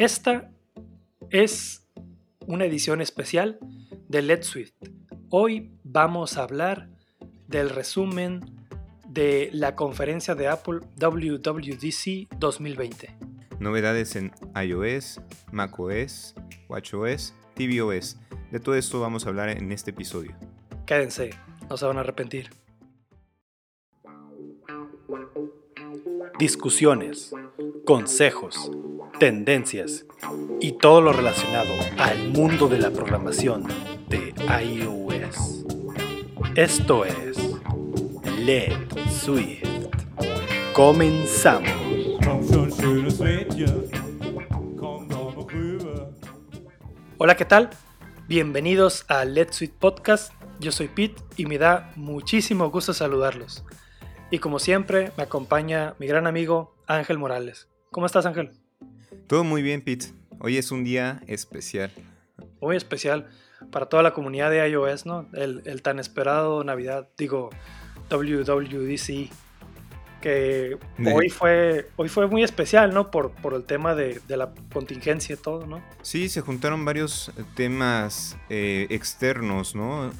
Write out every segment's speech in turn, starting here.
Esta es una edición especial de Let's Swift. Hoy vamos a hablar del resumen de la conferencia de Apple WWDC 2020. Novedades en iOS, macOS, watchOS, tvOS. De todo esto vamos a hablar en este episodio. Quédense, no se van a arrepentir. Discusiones, consejos, tendencias y todo lo relacionado al mundo de la programación de iOS. Esto es Let Swift. Comenzamos. Hola, ¿qué tal? Bienvenidos a Let's Sweet Podcast. Yo soy Pete y me da muchísimo gusto saludarlos. Y como siempre, me acompaña mi gran amigo Ángel Morales. ¿Cómo estás, Ángel? Todo muy bien, Pete. Hoy es un día especial. Muy especial para toda la comunidad de iOS, ¿no? El, tan esperado Navidad, digo, WWDC, que hoy, fue, hoy fue muy especial, ¿no? Por, por el tema de, la contingencia y todo, ¿no? Sí, se juntaron varios temas eh, externos, ¿no?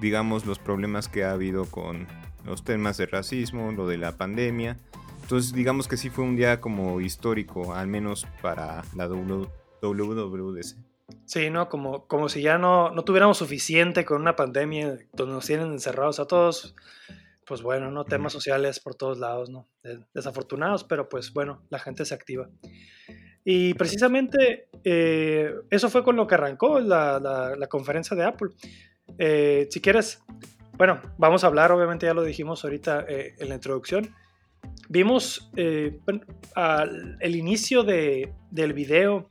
Digamos, los problemas que ha habido con los temas de racismo, lo de la pandemia. Entonces, digamos que sí fue un día como histórico, al menos para la WWDC. Sí, ¿no? Como, como si ya no, no tuviéramos suficiente con una pandemia donde nos tienen encerrados a todos. Pues bueno, ¿no? Temas sociales por todos lados, ¿no? Desafortunados, pero pues bueno, la gente se activa. Y precisamente eh, eso fue con lo que arrancó la, la, conferencia de Apple. Eh, si quieres, bueno, vamos a hablar, obviamente ya lo dijimos ahorita eh, en la introducción. Vimos eh, el inicio de, del video,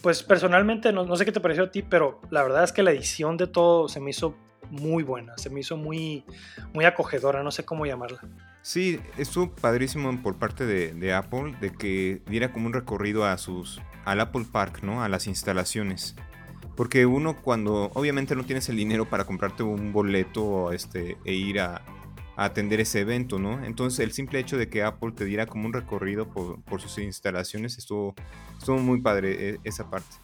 pues personalmente no, no, sé qué te pareció a ti, pero la verdad es que la edición de todo se me hizo muy buena, se me hizo muy, muy acogedora, no sé cómo llamarla. Sí, estuvo padrísimo por parte de, de Apple de que diera como un recorrido a sus, al Apple Park, ¿no? A las instalaciones. Porque uno cuando obviamente no tienes el dinero para comprarte un boleto este, e ir a, atender ese evento, ¿no? Entonces el simple hecho de que Apple te diera como un recorrido por, sus instalaciones estuvo, estuvo muy padre e, esa parte.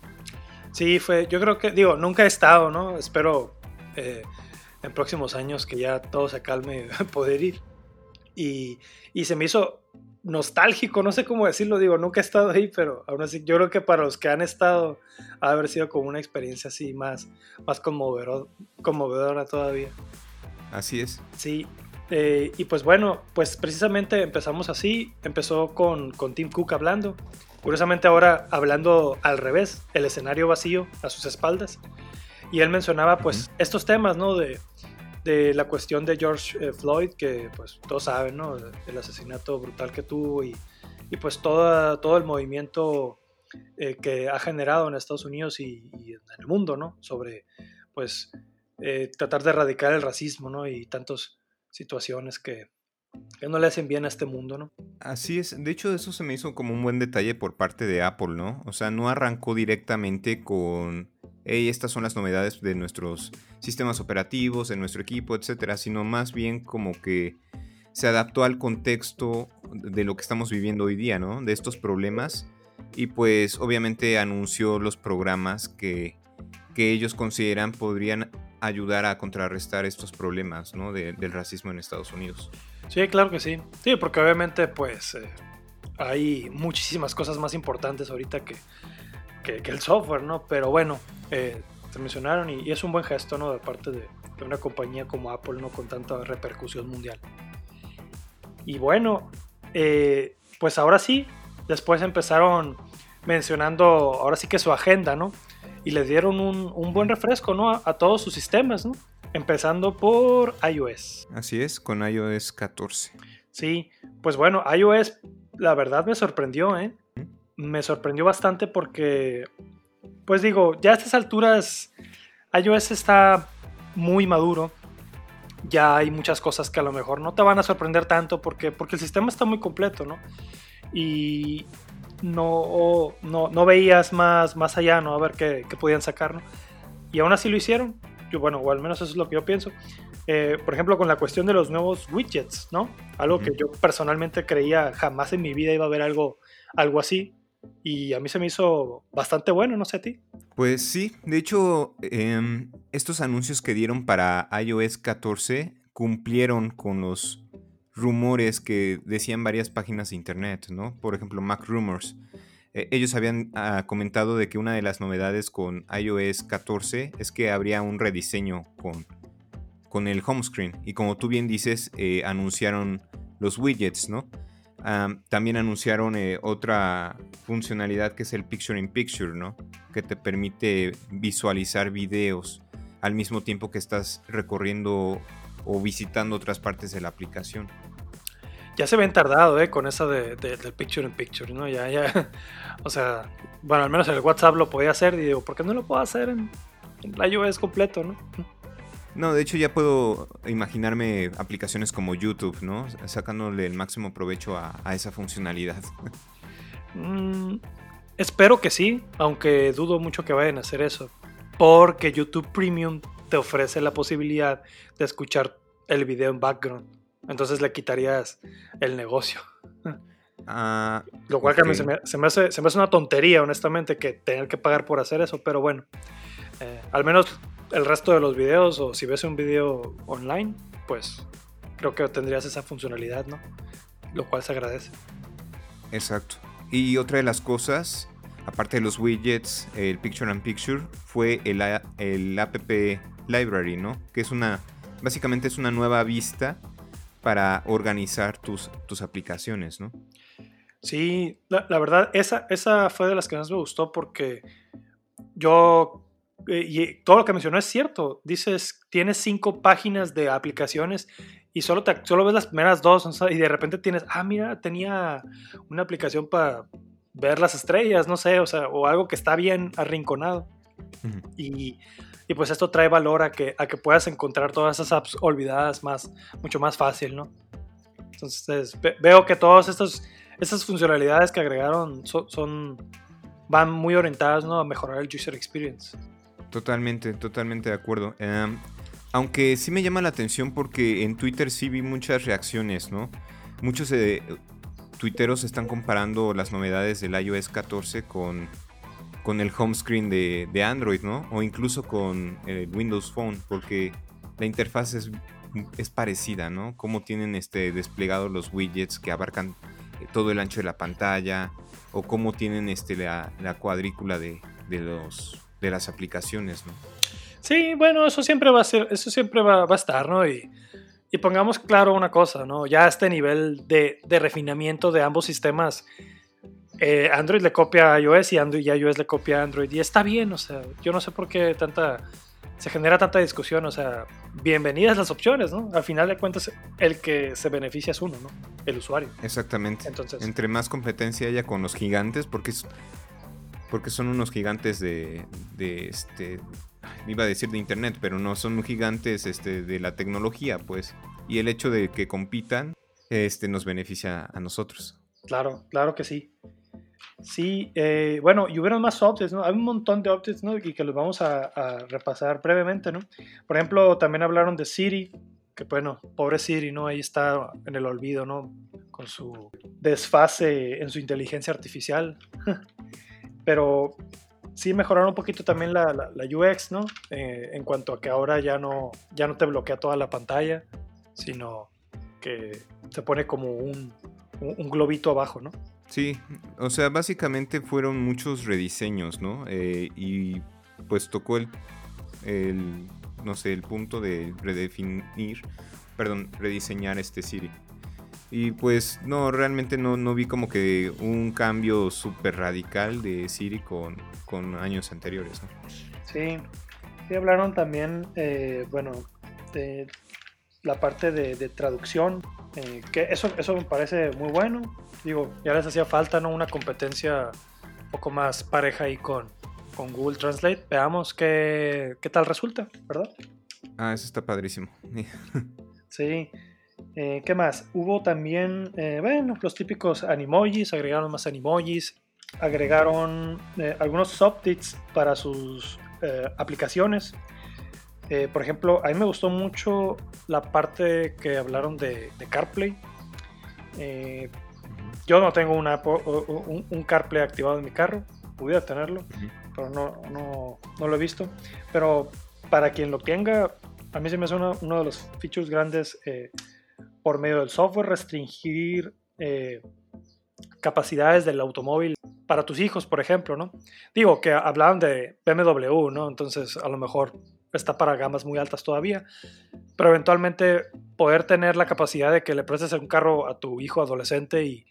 Sí, fue, yo creo que, digo, nunca he estado, ¿no? Espero eh, en próximos años que ya todo se calme poder ir. Y, y se me hizo nostálgico, no sé cómo decirlo, digo, nunca he estado ahí, pero aún así yo creo que para los que han estado ha haber sido como una experiencia así más, más conmovedora todavía. Así es. Sí, eh, y pues bueno, pues precisamente empezamos así, empezó con, con Tim Cook hablando, curiosamente ahora hablando al revés, el escenario vacío a sus espaldas, y él mencionaba pues estos temas, ¿no? De, de la cuestión de George eh, Floyd, que pues todos saben, ¿no? El asesinato brutal que tuvo y, y pues toda, todo el movimiento eh, que ha generado en Estados Unidos y, en el mundo, ¿no? Sobre pues eh, tratar de erradicar el racismo, ¿no? Y tantas situaciones que, que no le hacen bien a este mundo, ¿no? Así es, de hecho eso se me hizo como un buen detalle por parte de Apple, ¿no? O sea, no arrancó directamente con hey, estas son las novedades de nuestros sistemas operativos, de nuestro equipo, etcétera, sino más bien como que se adaptó al contexto de lo que estamos viviendo hoy día, ¿no? De estos problemas. Y pues obviamente anunció los programas que, ellos consideran podrían ayudar a contrarrestar estos problemas, ¿no? del racismo en Estados Unidos. Sí, claro que sí. Sí, porque obviamente pues eh, hay muchísimas cosas más importantes ahorita que, que, el software, ¿no? Pero bueno, eh, se mencionaron y, es un buen gesto, ¿no? De parte de, una compañía como Apple, ¿no? Con tanta repercusión mundial. Y bueno, eh, pues ahora sí, después empezaron mencionando, ahora sí que su agenda, ¿no? Y les dieron un, buen refresco, ¿no? A, todos sus sistemas, ¿no? Empezando por iOS. Así es, con iOS 14. Sí, pues bueno, iOS, la verdad me sorprendió, ¿eh? me sorprendió bastante porque, pues digo, ya a estas alturas iOS está muy maduro. Ya hay muchas cosas que a lo mejor no te van a sorprender tanto porque, porque el sistema está muy completo, ¿no? Y no, no, no veías más, más allá, ¿no? A ver qué, qué, podían sacar, ¿no? Y aún así lo hicieron. Yo, bueno, o al menos eso es lo que yo pienso. Eh, por ejemplo, con la cuestión de los nuevos widgets, ¿no? Algo que yo personalmente creía jamás en mi vida iba a haber algo, algo así y a mí se me hizo bastante bueno, no sé a ti. Pues sí, de hecho, em, estos anuncios que dieron para iOS 14 cumplieron con los rumores que decían varias páginas de internet, ¿no? Por ejemplo, Mac Rumors. E, ellos habían ah, comentado de que una de las novedades con iOS 14 es que habría un rediseño con, con el home screen. Y como tú bien dices, eh, anunciaron los widgets, ¿no? también anunciaron eh, otra funcionalidad que es el Picture in Picture, ¿no? Que te permite visualizar videos al mismo tiempo que estás recorriendo o visitando otras partes de la aplicación. Ya se ven tardado, ¿eh? Con esa de, del Picture in Picture, ¿no? Ya, ya. O sea, bueno, al menos en el WhatsApp lo podía hacer y digo, ¿por qué no lo puedo hacer en, en iOS completo, ¿no? No, de hecho ya puedo imaginarme aplicaciones como YouTube, ¿no? Sacándole el máximo provecho a, esa funcionalidad. Mm, espero que sí, aunque dudo mucho que vayan a hacer eso. Porque YouTube Premium te ofrece la posibilidad de escuchar el video en background. Entonces le quitarías el negocio. Ah, Lo cual se, me, hace, se, me, hace, una tontería, honestamente, que tener que pagar por hacer eso. Pero bueno, eh, al menos el resto de los videos o si ves un video online, pues creo que tendrías esa funcionalidad, ¿no? Lo cual se agradece. Exacto. Y otra de las cosas, aparte de los widgets, el Picture and Picture, fue el, el App Library, ¿no? Que es una, básicamente es una nueva vista para organizar tus, tus aplicaciones, ¿no? Sí, la, la verdad, esa, esa fue de las que más me gustó porque yo eh, y todo lo que mencionó es cierto. Dices, tienes cinco páginas de aplicaciones y solo, te, solo ves las primeras dos y de repente tienes, ah, mira, tenía una aplicación para ver las estrellas, no sé, o sea, o algo que está bien arrinconado. y, y, pues esto trae valor a que, a que puedas encontrar todas esas apps olvidadas más, mucho más fácil, ¿no? Entonces veo que todas estas, funcionalidades que agregaron son, son van muy orientadas ¿no? a mejorar el user experience. Totalmente, totalmente de acuerdo. Em, aunque sí me llama la atención porque en Twitter sí vi muchas reacciones, ¿no? Muchos eh, tuiteros están comparando las novedades del iOS 14 con, con el home screen de, de Android, ¿no? O incluso con el Windows Phone, porque la interfaz es, es parecida, ¿no? Cómo tienen este, desplegados los widgets que abarcan eh, todo el ancho de la pantalla, o cómo tienen este, la, la cuadrícula de, de los de las aplicaciones, ¿no? Sí, bueno, eso siempre va a ser, eso siempre va, a estar, ¿no? Y, pongamos claro una cosa, ¿no? Ya este nivel de, refinamiento de ambos sistemas, eh, Android le copia a iOS y Android y iOS le copia a Android. Y está bien, o sea, yo no sé por qué tanta, se genera tanta discusión, o sea, bienvenidas las opciones, ¿no? Al final de cuentas, el que se beneficia es uno, ¿no? El usuario. Exactamente. Entonces, Entre más competencia haya con los gigantes, porque es porque son unos gigantes de, de este, iba a decir de internet, pero no, son gigantes este, de la tecnología, pues. Y el hecho de que compitan este, nos beneficia a nosotros. Claro, claro que sí. Sí, eh, bueno, y hubieron más updates, ¿no? Hay un montón de updates, ¿no? Y que los vamos a, a, repasar brevemente, ¿no? Por ejemplo, también hablaron de Siri, que bueno, pobre Siri, ¿no? Ahí está en el olvido, ¿no? Con su desfase en su inteligencia artificial. Pero sí mejoraron un poquito también la, la, UX, ¿no? Eh, en cuanto a que ahora ya no, ya no te bloquea toda la pantalla, sino que se pone como un, un, globito abajo, ¿no? Sí, o sea, básicamente fueron muchos rediseños, ¿no? Eh, y pues tocó el, el, no sé, el punto de redefinir, perdón, rediseñar este Siri. Y pues no, realmente no, no vi como que un cambio súper radical de Siri con, con años anteriores. Sí, sí hablaron también, eh, bueno, de la parte de, traducción, eh, que eso, eso me parece muy bueno. Digo, ya les hacía falta ¿no? una competencia un poco más pareja ahí con, con Google Translate. Veamos qué, qué tal resulta, ¿verdad? Ah, eso está padrísimo. sí. Eh, ¿Qué más? Hubo también, eh, bueno, los típicos animojis, agregaron más animojis, agregaron algunos updates para sus aplicaciones. Por ejemplo, a mí me gustó mucho la parte que hablaron de, CarPlay. yo no tengo una, un, un, CarPlay activado en mi carro, pudiera tenerlo, pero no, no, no, lo he visto. Pero para quien lo tenga, a mí se me suena uno de los features grandes eh, por medio del software, restringir eh, capacidades del automóvil para tus hijos, por ejemplo, ¿no? Digo que hablaban de BMW, ¿no? Entonces a lo mejor está para gamas muy altas todavía, pero eventualmente poder tener la capacidad de que le prestes un carro a tu hijo adolescente y,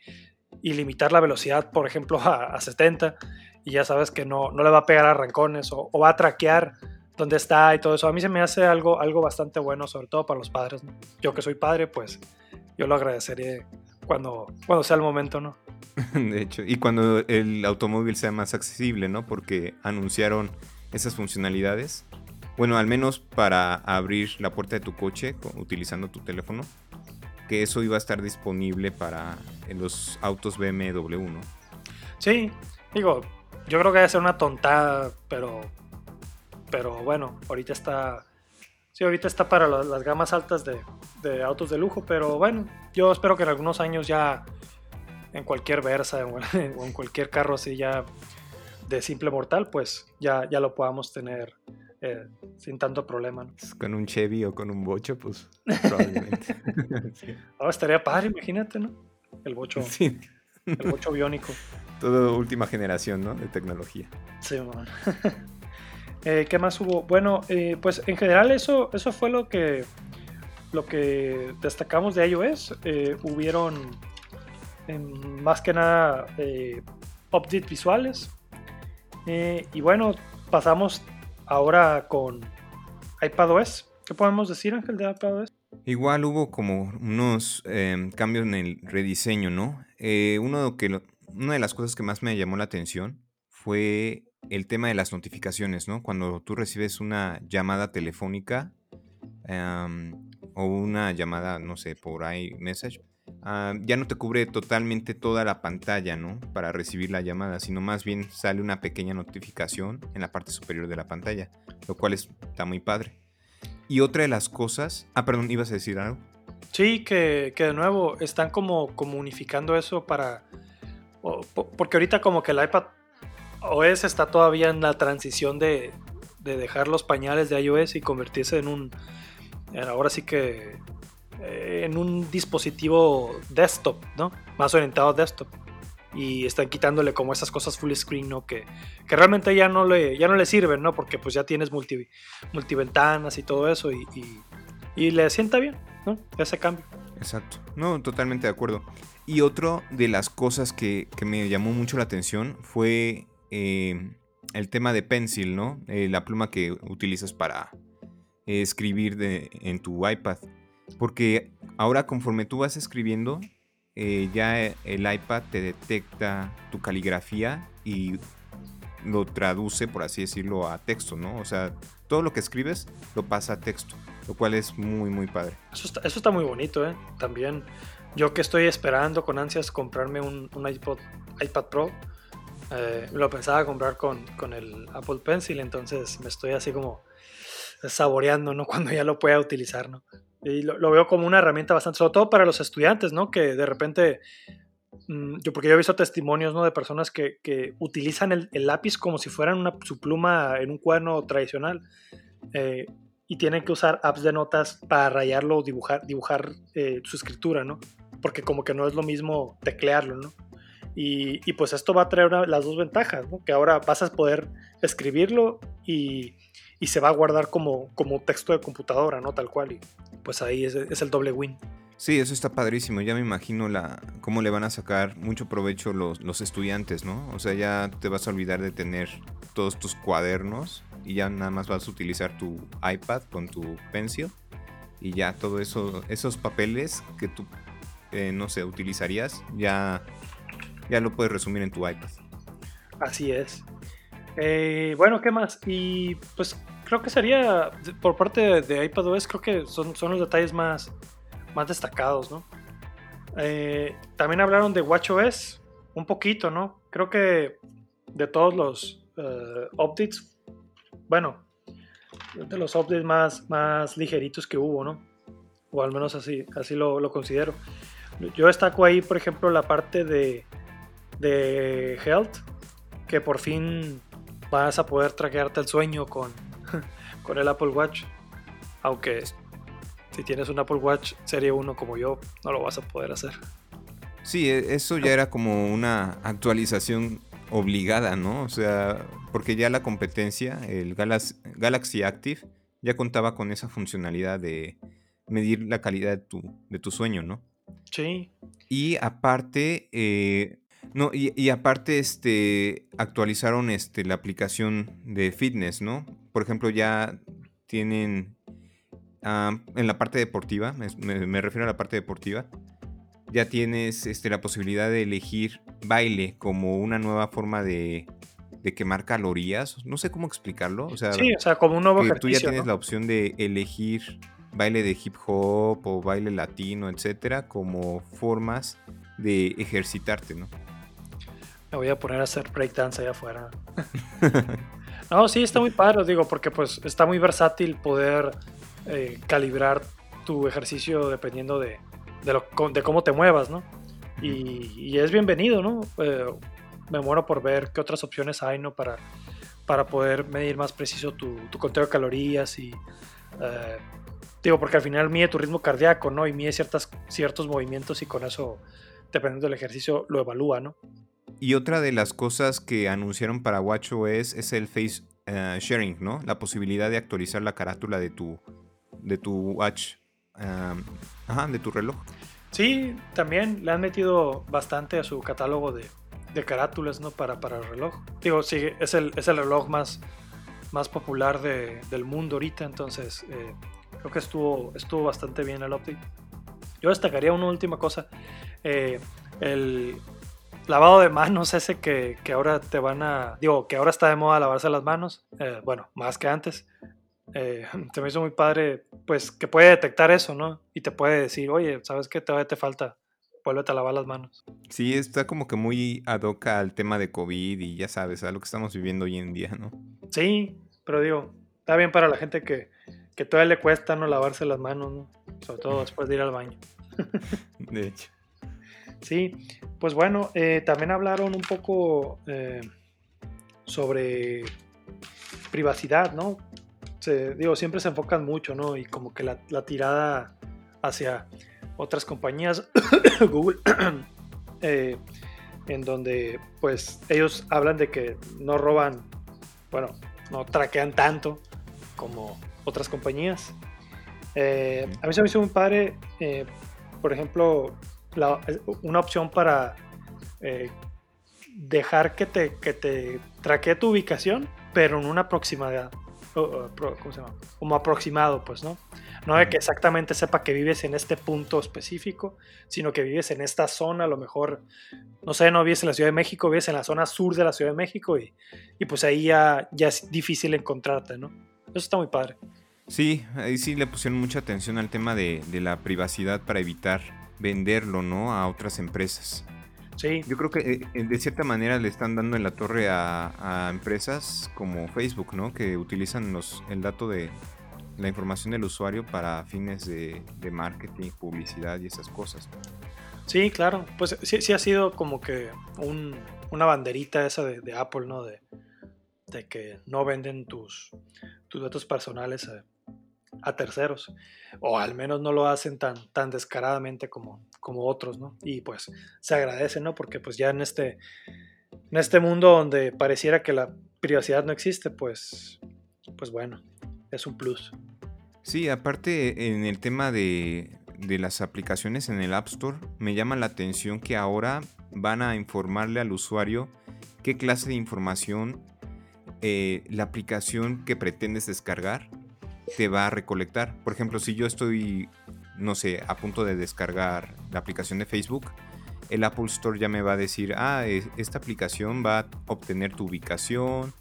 limitar la velocidad, por ejemplo, a, 70, y ya sabes que no, no le va a pegar a rancones o, va a traquear dónde está y todo eso. A mí se me hace algo, algo bastante bueno, sobre todo para los padres. Yo que soy padre, pues yo lo agradecería cuando, cuando sea el momento, ¿no? De hecho, y cuando el automóvil sea más accesible, ¿no? Porque anunciaron esas funcionalidades. Bueno, al menos para abrir la puerta de tu coche utilizando tu teléfono, que eso iba a estar disponible para los autos BMW, ¿no? Sí, digo, yo creo que debe ser una tontada, pero, pero bueno, ahorita está, sí, ahorita está para las, gamas altas de, autos de lujo, pero bueno, yo espero que en algunos años ya en cualquier Versa o en cualquier carro así ya de simple mortal, pues ya, ya lo podamos tener eh, sin tanto problema. Con un Chevy o con un bocho, pues probablemente. Ahora estaría padre, imagínate, ¿no? El bocho. Sí. El bocho biónico. Todo última generación, ¿no? De tecnología. Sí, man. Eh, ¿Qué más hubo? Bueno, eh, pues en general eso, eso fue lo que, lo que destacamos de iOS. hubieron más que nada eh, updates visuales. Eh, y bueno, pasamos ahora con iPadOS. ¿Qué podemos decir, Ángel, de iPadOS? Igual hubo como unos em, cambios en el rediseño, ¿no? Eh, uno que, una de las cosas que más me llamó la atención fue el tema de las notificaciones, ¿no? Cuando tú recibes una llamada telefónica em, o una llamada, no sé, por iMessage, Ah, ya no te cubre totalmente toda la pantalla, ¿no? Para recibir la llamada, sino más bien sale una pequeña notificación en la parte superior de la pantalla, lo cual está muy padre. Y otra de las cosas... Ah, perdón, ¿ibas a decir algo? Sí, que, de nuevo están como, como unificando eso para... porque ahorita como que el iPad OS está todavía en la transición de, de dejar los pañales de iOS y convertirse en un... Ahora sí que en un dispositivo desktop, ¿no? Más orientado a desktop. Y están quitándole como esas cosas full screen, ¿no? Que, que realmente ya no, le, ya no le sirven, ¿no? Porque pues ya tienes multi, multiventanas y todo eso y, y, le sienta bien, ¿no? Ese cambio. Exacto. No, totalmente de acuerdo. Y otro de las cosas que, que me llamó mucho la atención fue eh, el tema de Pencil, ¿no? Eh, la pluma que utilizas para escribir de, en tu iPad. Porque ahora conforme tú vas escribiendo, eh, ya el iPad te detecta tu caligrafía y lo traduce, por así decirlo, a texto, ¿no? O sea, todo lo que escribes lo pasa a texto, lo cual es muy, muy padre. Eso está, muy bonito, ¿eh? También yo que estoy esperando con ansias comprarme un, iPod, iPad Pro, eh, lo pensaba comprar con, el Apple Pencil, entonces me estoy así como saboreando, ¿no? Cuando ya lo pueda utilizar, ¿no? Y lo, veo como una herramienta bastante, sobre todo para los estudiantes, ¿no? Que de repente, mm, yo porque yo he visto testimonios, ¿no? De personas que, que utilizan el, lápiz como si fueran una, su pluma en un cuaderno tradicional. Eh, y tienen que usar apps de notas para rayarlo o dibujar, dibujar eh, su escritura, ¿no? Porque como que no es lo mismo teclearlo, ¿no? Y, y pues esto va a traer las dos ventajas, ¿no? Que ahora vas a poder escribirlo y, y se va a guardar como, como texto de computadora, ¿no? Tal cual. Y pues ahí es, el doble win. Sí, eso está padrísimo. Ya me imagino la, cómo le van a sacar mucho provecho los, los estudiantes, ¿no? O sea, ya te vas a olvidar de tener todos tus cuadernos y ya nada más vas a utilizar tu iPad con tu pencil y ya todo eso, esos papeles que tú, eh, no sé, utilizarías, ya, ya lo puedes resumir en tu iPad. Así es. Eh, bueno, ¿qué más? Y pues creo que sería, por parte de, iPadOS, creo que son, son los detalles más, más destacados, ¿no? Eh, también hablaron de WatchOS, un poquito, ¿no? Creo que de todos los uh, updates, bueno, de los updates más, más ligeritos que hubo, ¿no? O al menos así, así lo, lo considero. Yo destaco ahí, por ejemplo, la parte de, de Health, que por fin vas a poder traquearte el sueño con, con el Apple Watch. Aunque si tienes un Apple Watch Serie 1 como yo, no lo vas a poder hacer. Sí, e, eso ya era como una actualización obligada, ¿no? O sea, porque ya la competencia, el Galaxy Active, ya contaba con esa funcionalidad de medir la calidad de tu, de tu sueño, ¿no? Sí. Y aparte, eh, no, y, aparte, este, actualizaron este, la aplicación de fitness, ¿no? Por ejemplo, ya tienen en la parte deportiva, me, refiero a la parte deportiva, ya tienes este, la posibilidad de elegir baile como una nueva forma de, quemar calorías. No sé cómo explicarlo. O sea, sí, o sea, como un nuevo que Tú ya tienes la opción de elegir baile de hip hop o baile latino, etcétera, como formas de ejercitarte, ¿no? Me voy a poner a hacer breakdance allá afuera. no, sí, está muy padre, digo, porque pues está muy versátil poder eh, calibrar tu ejercicio dependiendo de, de, cómo te muevas, ¿no? Y, es bienvenido, ¿no? Eh, me muero por ver qué otras opciones hay, ¿no? Para, para poder medir más preciso tu, tu conteo de calorías y... Eh, digo, porque al final mide tu ritmo cardíaco, ¿no? Y mide ciertas, ciertos movimientos y con eso, dependiendo del ejercicio, lo evalúa, ¿no? Y otra de las cosas que anunciaron para WatchOS es el Face eh, Sharing, ¿no? La posibilidad de actualizar la carátula de tu, de tu Watch, ajá, de tu reloj. Sí, también le han metido bastante a su catálogo de, de carátulas, ¿no? Para, para el reloj. Digo, sí, es el, es el reloj más, más popular de, del mundo ahorita, entonces eh, creo que estuvo, estuvo bastante bien el update. Yo destacaría una última cosa. Eh, el, lavado de manos ese que, ahora te van a, digo, que ahora está de moda lavarse las manos, eh, bueno, más que antes, eh, se me hizo muy padre, pues que puede detectar eso, ¿no? Y te puede decir, oye, ¿sabes qué? Todavía te falta, vuélvete a lavar las manos. Sí, está como que muy ad hoc al tema de COVID y ya sabes, a lo que estamos viviendo hoy en día, ¿no? Sí, pero digo, está bien para la gente que, que todavía le cuesta no lavarse las manos, ¿no? Sobre todo después de ir al baño. de hecho. Sí, pues bueno, eh, también hablaron un poco eh, sobre privacidad, ¿no? digo, siempre se enfocan mucho, ¿no? Y como que la, tirada hacia otras compañías, Google, eh, en donde pues ellos hablan de que no roban, bueno, no traquean tanto como otras compañías. a mí se me hizo muy padre, por ejemplo, una opción para eh, dejar que te, que te traquee tu ubicación, pero en una proximidad. ¿Cómo se llama? Como aproximado, pues, ¿no? No de que exactamente sepa que vives en este punto específico, sino que vives en esta zona, a lo mejor, no sé, no vives en la Ciudad de México, vives en la zona sur de la Ciudad de México y, y pues ahí ya, ya es difícil encontrarte, ¿no? Eso está muy padre. Sí, ahí sí le pusieron mucha atención al tema de, de la privacidad para evitar venderlo, ¿no? A otras empresas. Sí. Yo creo que eh, de cierta manera le están dando en la torre a, empresas como Facebook, ¿no? Que utilizan los, el dato de la información del usuario para fines de, marketing, publicidad y esas cosas. Sí, claro. Pues sí, sí ha sido como que una banderita esa de, Apple, ¿no? De, de, que no venden tus, tus datos personales a terceros, o al menos no lo hacen tan, tan descaradamente como, como otros, ¿no? Y pues se agradece, ¿no? Porque pues ya en este, en este mundo donde pareciera que la privacidad no existe, pues, pues bueno, es un plus. Sí, aparte en el tema de, de las aplicaciones en el App Store, me llama la atención que ahora van a informarle al usuario qué clase de información eh, la aplicación que pretendes descargar te va a recolectar. Por ejemplo, si yo estoy, no sé, a punto de descargar la aplicación de Facebook, el Apple Store ya me va a decir, ah, esta aplicación va a obtener tu ubicación,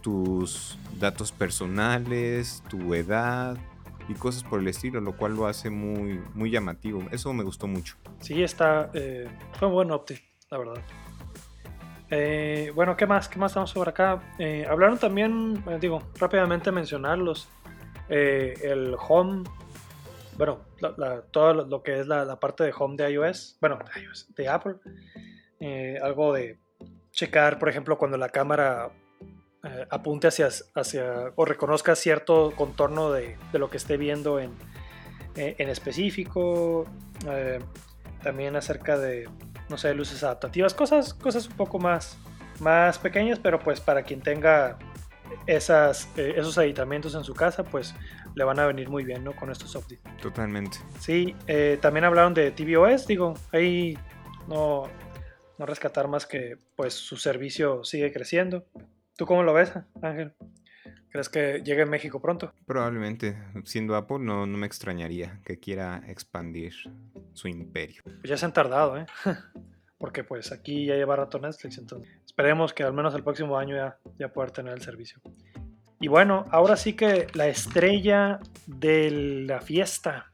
tus datos personales, tu edad y cosas por el estilo, lo cual lo hace muy, muy llamativo. Eso me gustó mucho. Sí, está, eh, fue un buen update, la verdad. Eh, bueno, ¿qué más? ¿Qué más estamos sobre acá? Eh, hablaron también, digo, rápidamente mencionarlos. Eh, el Home bueno, todo lo que es la, parte de home de iOS, bueno, de, Apple, eh, algo de checar, por ejemplo, cuando la cámara eh, apunte hacia, hacia, o reconozca cierto contorno de, lo que esté viendo en, en específico, también acerca de, no sé, luces adaptativas, cosas, cosas un poco más, más pequeñas, pero pues para quien tenga esas, esos aditamentos en su casa, pues le van a venir muy bien, ¿no? Con estos updates. Totalmente. Sí, eh, también hablaron de tvOS, digo, ahí no, no rescatar más que pues su servicio sigue creciendo. ¿Tú cómo lo ves, Ángel? ¿Crees que llegue a México pronto? Probablemente, siendo Apple no, no me extrañaría que quiera expandir su imperio. Pues ya se han tardado, ¿eh? Porque pues aquí ya lleva rato Netflix, entonces esperemos que al menos el próximo año ya, ya pueda tener el servicio. Y bueno, ahora sí que la estrella de la fiesta,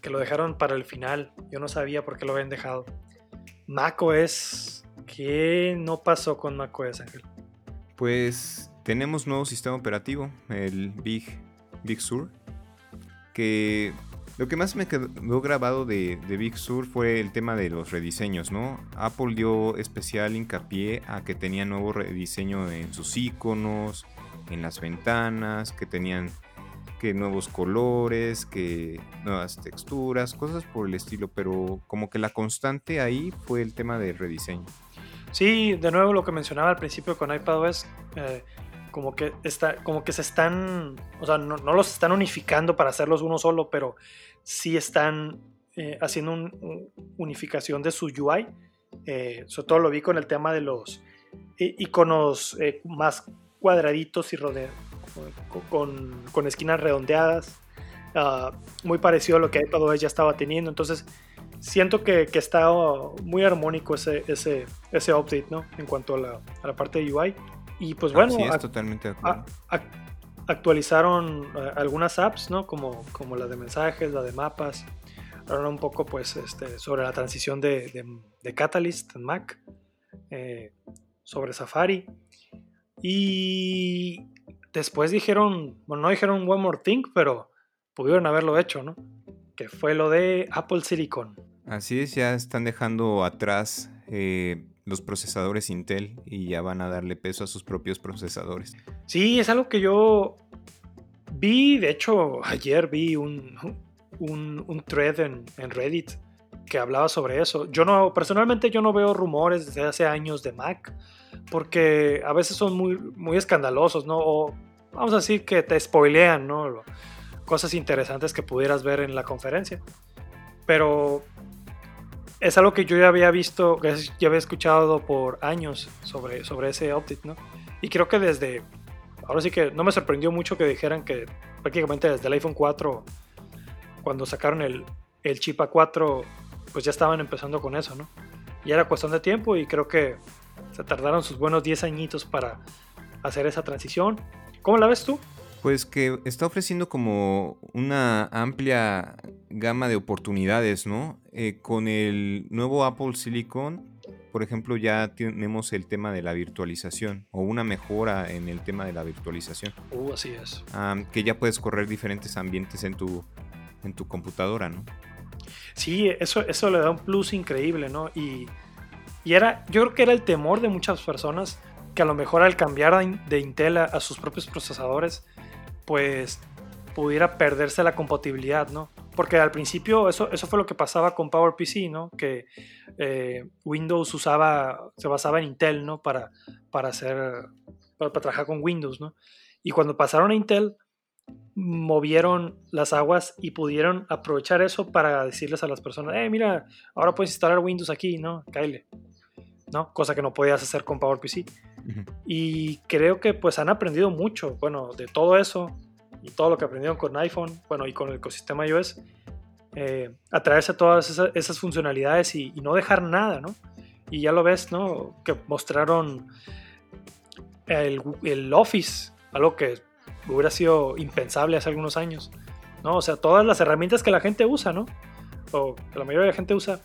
que lo dejaron para el final, yo no sabía por qué lo habían dejado. macOS, ¿qué no pasó con macOS, Ángel? Pues tenemos nuevo sistema operativo, el Big, Big Sur, que lo que más me quedó grabado de, de, Big Sur fue el tema de los rediseños, ¿no? Apple dio especial hincapié a que tenía nuevo rediseño en sus iconos, en las ventanas, que tenían que nuevos colores, que nuevas texturas, cosas por el estilo, pero como que la constante ahí fue el tema del rediseño. Sí, de nuevo lo que mencionaba al principio con iPadOS, eh, como que está, como que se están, o sea, no, los están unificando para hacerlos uno solo, pero sí están eh, haciendo una unificación de su UI. Eh, sobre todo lo vi con el tema de los iconos más cuadraditos y rodeados, con, esquinas redondeadas, ah, muy parecido a lo que iPadOS ya estaba teniendo. Entonces, siento que, que está muy armónico ese, ese, ese update, ¿no? En cuanto a la, a la parte de UI. Y pues bueno, totalmente actualizaron ah, algunas apps, ¿no? Como, como la de mensajes, la de mapas. Hablaron un poco, pues, este, sobre la transición de, de, Catalyst en Mac, eh, sobre Safari. Y después dijeron, bueno, no dijeron One More Thing, pero pudieron haberlo hecho, ¿no? Que fue lo de Apple Silicon. Así es, ya están dejando atrás eh, los procesadores Intel y ya van a darle peso a sus propios procesadores. Sí, es algo que yo vi, de hecho, ayer vi un, un, thread en, en, Reddit que hablaba sobre eso. Yo no, personalmente yo no veo rumores desde hace años de Mac porque a veces son muy, muy escandalosos, ¿no? O vamos a decir que te spoilean, ¿no? Cosas interesantes que pudieras ver en la conferencia. Pero es algo que yo ya había visto, ya había escuchado por años sobre, sobre ese update, ¿no? Y creo que desde, ahora sí que no me sorprendió mucho que dijeran que prácticamente desde el iPhone 4, cuando sacaron el, el chip A4, pues ya estaban empezando con eso, ¿no? Y era cuestión de tiempo y creo que se tardaron sus buenos 10 añitos para hacer esa transición. ¿Cómo la ves tú? Pues que está ofreciendo como una amplia gama de oportunidades, ¿no? Eh, con el nuevo Apple Silicon, por ejemplo, ya tenemos el tema de la virtualización o una mejora en el tema de la virtualización. Uh, así es. que ya puedes correr diferentes ambientes en tu, en tu computadora, ¿no? Sí, eso, eso le da un plus increíble, ¿no? Y y era, yo creo que era el temor de muchas personas que a lo mejor al cambiar de Intel a, sus propios procesadores, pues pudiera perderse la compatibilidad, ¿no? Porque al principio eso, eso fue lo que pasaba con PowerPC, ¿no? Que eh, Windows usaba, se basaba en Intel, ¿no? Para, para hacer, para, trabajar con Windows, ¿no? Y cuando pasaron a Intel, movieron las aguas y pudieron aprovechar eso para decirles a las personas, eh, mira, ahora puedes instalar Windows aquí, ¿no? Kyle. ¿no? Cosa que no podías hacer con PowerPC. Y creo que pues han aprendido mucho, bueno, de todo eso y todo lo que aprendieron con iPhone, bueno, y con el ecosistema iOS, eh, atraerse todas esas, funcionalidades y, no dejar nada, ¿no? Y ya lo ves, ¿no? Que mostraron el, el Office, algo que hubiera sido impensable hace algunos años, ¿no? O sea, todas las herramientas que la gente usa, ¿no? O que la mayoría de la gente usa,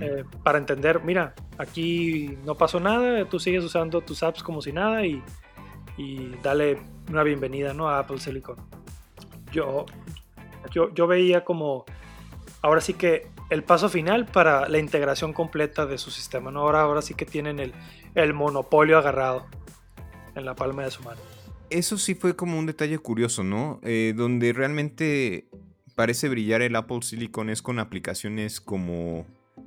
eh, para entender, mira, aquí no pasó nada, tú sigues usando tus apps como si nada y, y dale una bienvenida ¿no? a Apple Silicon. Yo, Yo, yo veía como, ahora sí que el paso final para la integración completa de su sistema, ¿no? Ahora, ahora sí que tienen el, el monopolio agarrado en la palma de su mano. Eso sí fue como un detalle curioso, ¿no? Eh, donde realmente parece brillar el Apple Silicon es con aplicaciones como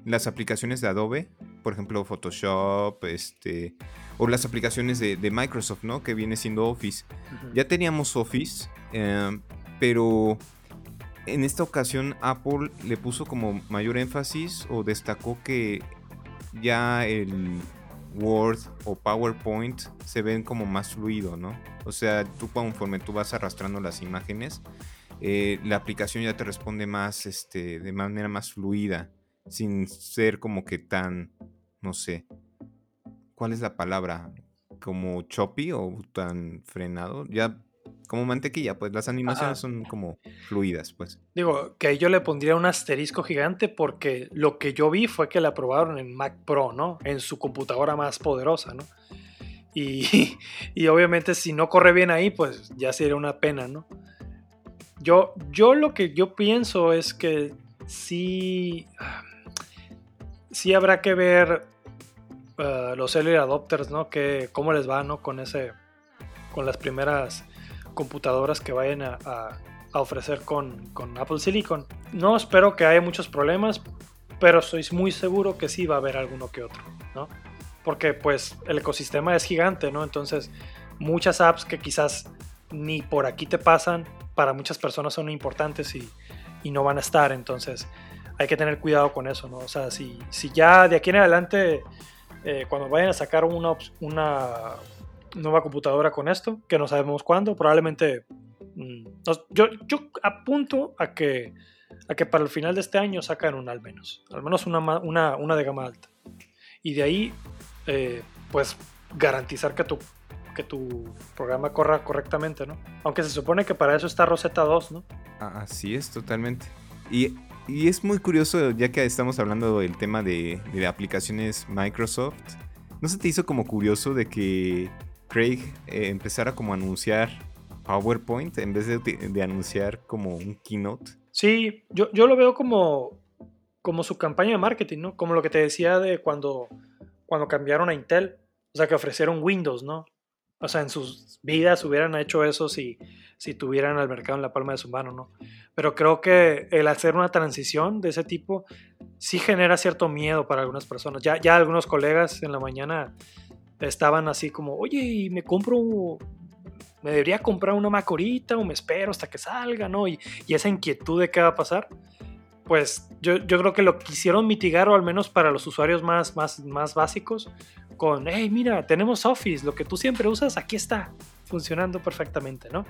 las aplicaciones de Adobe, por ejemplo Photoshop, este, o las aplicaciones de, Microsoft, ¿no? Que viene siendo Office. Ya teníamos Office, eh, pero en esta ocasión Apple le puso como mayor énfasis o destacó que ya el Word o PowerPoint se ven como más fluido, ¿no? O sea, tú conforme tú vas arrastrando las imágenes, eh, la aplicación ya te responde más, este, de manera más fluida, sin ser como que tan, no sé, ¿cuál es la palabra? Como choppy o tan frenado. Ya como mantequilla, pues las animaciones son como fluidas, pues. Digo, que yo le pondría un asterisco gigante porque lo que yo vi fue que la probaron en Mac Pro, ¿no? En su computadora más poderosa, ¿no? Y, y obviamente si no corre bien ahí, pues ya sería una pena, ¿no? Yo, yo lo que yo pienso es que sí, sí habrá que ver uh, los early adopters, ¿no? Que, cómo les va, ¿no? Con ese, con las primeras computadoras que vayan a, ofrecer con, Apple Silicon. No espero que haya muchos problemas, pero estoy muy seguro que sí va a haber alguno que otro, ¿no? Porque pues el ecosistema es gigante, ¿no? Entonces muchas apps que quizás ni por aquí te pasan, para muchas personas son importantes y, no van a estar, entonces hay que tener cuidado con eso, ¿no? O sea, si, si ya de aquí en adelante, eh, cuando vayan a sacar una, una, nueva computadora con esto, que no sabemos cuándo, probablemente mm, yo, yo apunto a que, a que para el final de este año sacan una al menos, al menos una, una, una de gama alta. Y de ahí, eh, pues garantizar que tu, que tu programa corra correctamente, ¿no? Aunque se supone que para eso está Rosetta 2, ¿no? Así es, totalmente. Y, y es muy curioso, ya que estamos hablando del tema de, de aplicaciones Microsoft, ¿no se te hizo como curioso de que Craig eh, empezara como a anunciar PowerPoint en vez de, anunciar como un keynote. Sí, yo, yo lo veo como, como su campaña de marketing, ¿no? Como lo que te decía de cuando, cuando cambiaron a Intel, o sea, que ofrecieron Windows, ¿no? O sea, en sus vidas hubieran hecho eso si, si tuvieran al mercado en la palma de su mano, ¿no? Pero creo que el hacer una transición de ese tipo sí genera cierto miedo para algunas personas. Ya, ya algunos colegas en la mañana estaban así como, oye, y me compro, me debería comprar una Mac ahorita o me espero hasta que salga, ¿no? Y, esa inquietud de qué va a pasar, pues yo, yo, creo que lo quisieron mitigar o al menos para los usuarios más, más, más básicos con, hey, mira, tenemos Office, lo que tú siempre usas, aquí está, funcionando perfectamente, ¿no?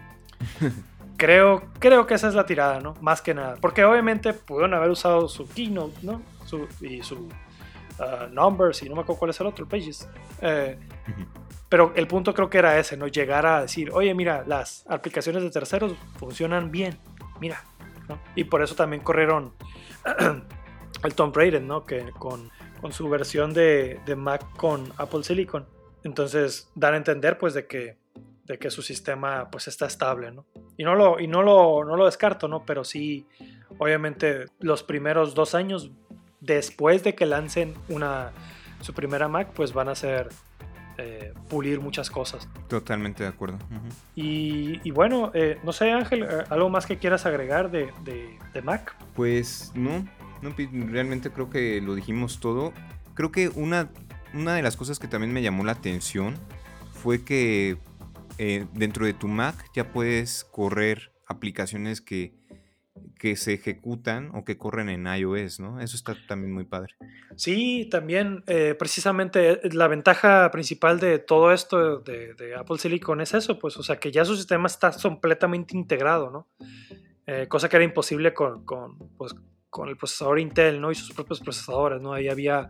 creo, creo que esa es la tirada, ¿no? Más que nada. Porque obviamente pudieron haber usado su Keynote, ¿no? Su, y su Uh, numbers y no me acuerdo cuál es el otro, Pages. Eh, pero el punto creo que era ese, ¿no? Llegar a decir, oye, mira, las aplicaciones de terceros funcionan bien, mira. Y por eso también corrieron el Tom Brady, ¿no? Que con, con su versión de, de, Mac con Apple Silicon. Entonces dan a entender pues de que, de que su sistema pues está estable, ¿no? Y no lo, y no lo, no lo descarto, ¿no? Pero sí, obviamente los primeros dos años después de que lancen una, su primera Mac, pues van a ser eh, pulir muchas cosas. Totalmente de acuerdo. y, bueno, eh, no sé Ángel, eh, ¿algo más que quieras agregar de, Mac? Pues no, no, realmente creo que lo dijimos todo. Creo que una, una de las cosas que también me llamó la atención fue que dentro de tu Mac ya puedes correr aplicaciones que que se ejecutan o que corren en iOS, ¿no? Eso está también muy padre. Sí, también eh, precisamente eh, la ventaja principal de todo esto de, Apple Silicon es eso, pues, o sea, que ya su sistema está completamente integrado, ¿no? Eh, cosa que era imposible con, pues, con el procesador Intel, ¿no? Y sus propios procesadores, ¿no? Ahí había,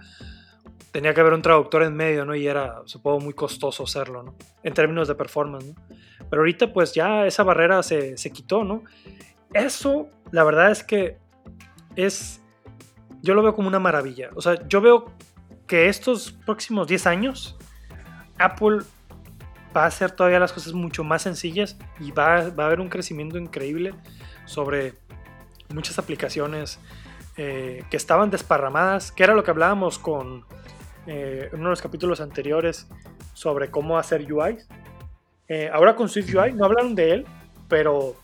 tenía que haber un traductor en medio, ¿no? Y era, supongo, muy costoso hacerlo, ¿no? En términos de performance, ¿no? Pero ahorita, pues, ya esa barrera se, se quitó, ¿no? Eso, la verdad es que es, yo lo veo como una maravilla. O sea, yo veo que estos próximos 10 años, Apple va a hacer todavía las cosas mucho más sencillas y va, a haber un crecimiento increíble sobre muchas aplicaciones eh, que estaban desparramadas, que era lo que hablábamos con eh, uno de los capítulos anteriores sobre cómo hacer UI. Eh, ahora con Swift UI, no hablaron de él, pero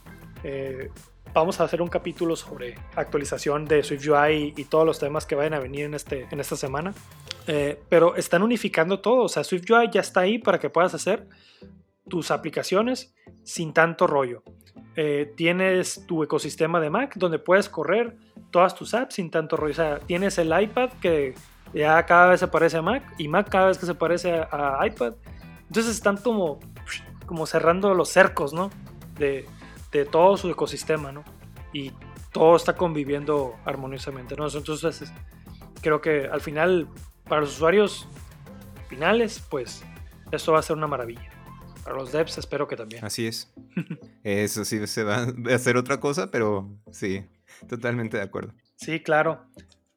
vamos a hacer un capítulo sobre actualización de Swift UI y, todos los temas que vayan a venir en, este, en esta semana. pero están unificando todo, o sea, Swift UI ya está ahí para que puedas hacer tus aplicaciones sin tanto rollo. Eh, tienes tu ecosistema de Mac donde puedes correr todas tus apps sin tanto rollo. O sea, tienes el iPad que ya cada vez se parece a Mac y Mac cada vez que se parece a, iPad. Entonces están como, como cerrando los cercos, ¿no? De, de, todo su ecosistema, ¿no? Y todo está conviviendo armoniosamente, ¿no? Entonces creo que al final, para los usuarios finales, pues esto va a ser una maravilla. Para los devs espero que también. Así es. Eso sí se va a hacer otra cosa, pero sí, totalmente de acuerdo. Sí, claro.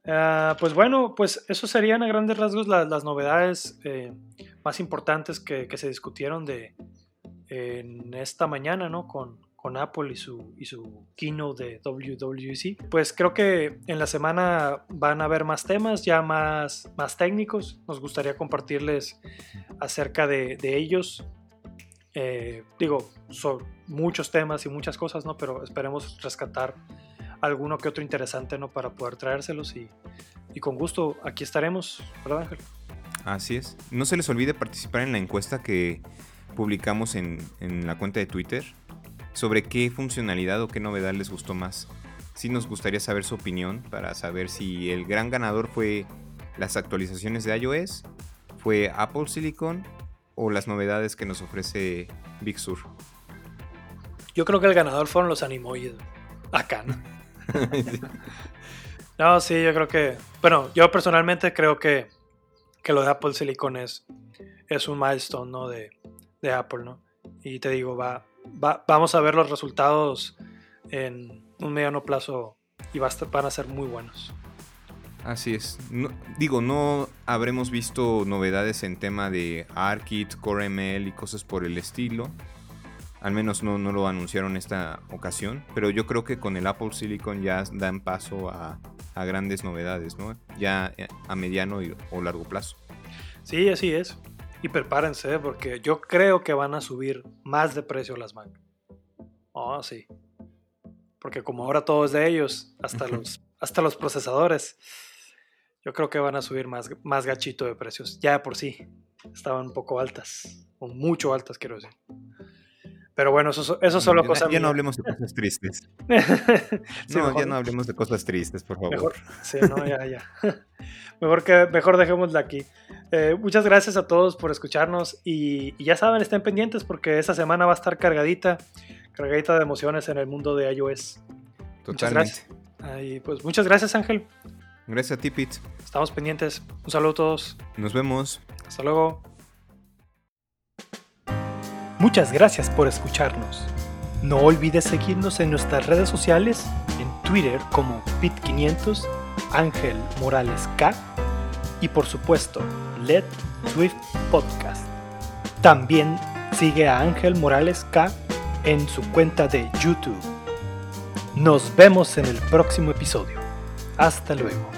Ah, pues bueno, pues eso serían a grandes rasgos las, novedades eh, más importantes que, se discutieron de, en esta mañana, ¿no? Con, con Apple y su, y su keynote de WWC. Pues creo que en la semana van a haber más temas, ya más, más técnicos. Nos gustaría compartirles acerca de, de ellos. Eh, digo, son muchos temas y muchas cosas, ¿no? Pero esperemos rescatar alguno que otro interesante, ¿no? Para poder traérselos y, con gusto aquí estaremos, ¿verdad Ángel? Así es. No se les olvide participar en la encuesta que publicamos en, en la cuenta de Twitter sobre qué funcionalidad o qué novedad les gustó más. Sí nos gustaría saber su opinión para saber si el gran ganador fue las actualizaciones de iOS, fue Apple Silicon o las novedades que nos ofrece Big Sur? Yo creo que el ganador fueron los Animoides. Acá, ¿no? no, sí, yo creo que. Bueno, yo personalmente creo que, que lo de Apple Silicon es, es un milestone, ¿no? De, de Apple, ¿no? Y te digo, va, va, vamos a ver los resultados en un mediano plazo y va a van a ser muy buenos. Así es. digo, no habremos visto novedades en tema de ARKit, CoreML y cosas por el estilo. Al menos no, no lo anunciaron esta ocasión. Pero yo creo que con el Apple Silicon ya dan paso a, grandes novedades, ¿no? Ya eh, a mediano o largo plazo. Sí, así es. Y prepárense, ¿eh? porque yo creo que van a subir más de precio las Mac. Oh, sí. Porque como ahora todo es de ellos, hasta los, hasta los procesadores. Yo creo que van a subir más, más gachito de precios. Ya por sí. Estaban un poco altas. O mucho altas, quiero decir. Pero bueno, eso, eso solo cosas. Ya no hablemos de cosas tristes. no, ya no hablemos de cosas tristes, por favor. Mejor, sí, no, ya, ya. Mejor, que, mejor dejémosla aquí. Eh, muchas gracias a todos por escucharnos y, y, ya saben, estén pendientes porque esta semana va a estar cargadita, cargadita de emociones en el mundo de iOS. Totalmente. Muchas gracias. pues muchas gracias, Ángel. Gracias a ti, Pete. Estamos pendientes. Un saludo a todos. Nos vemos. Hasta luego. Muchas gracias por escucharnos. No olvides seguirnos en nuestras redes sociales, en Twitter como Pit500, Ángel Morales K y por supuesto, Let Swift Podcast. También sigue a Ángel Morales K en su cuenta de YouTube. Nos vemos en el próximo episodio. Hasta luego.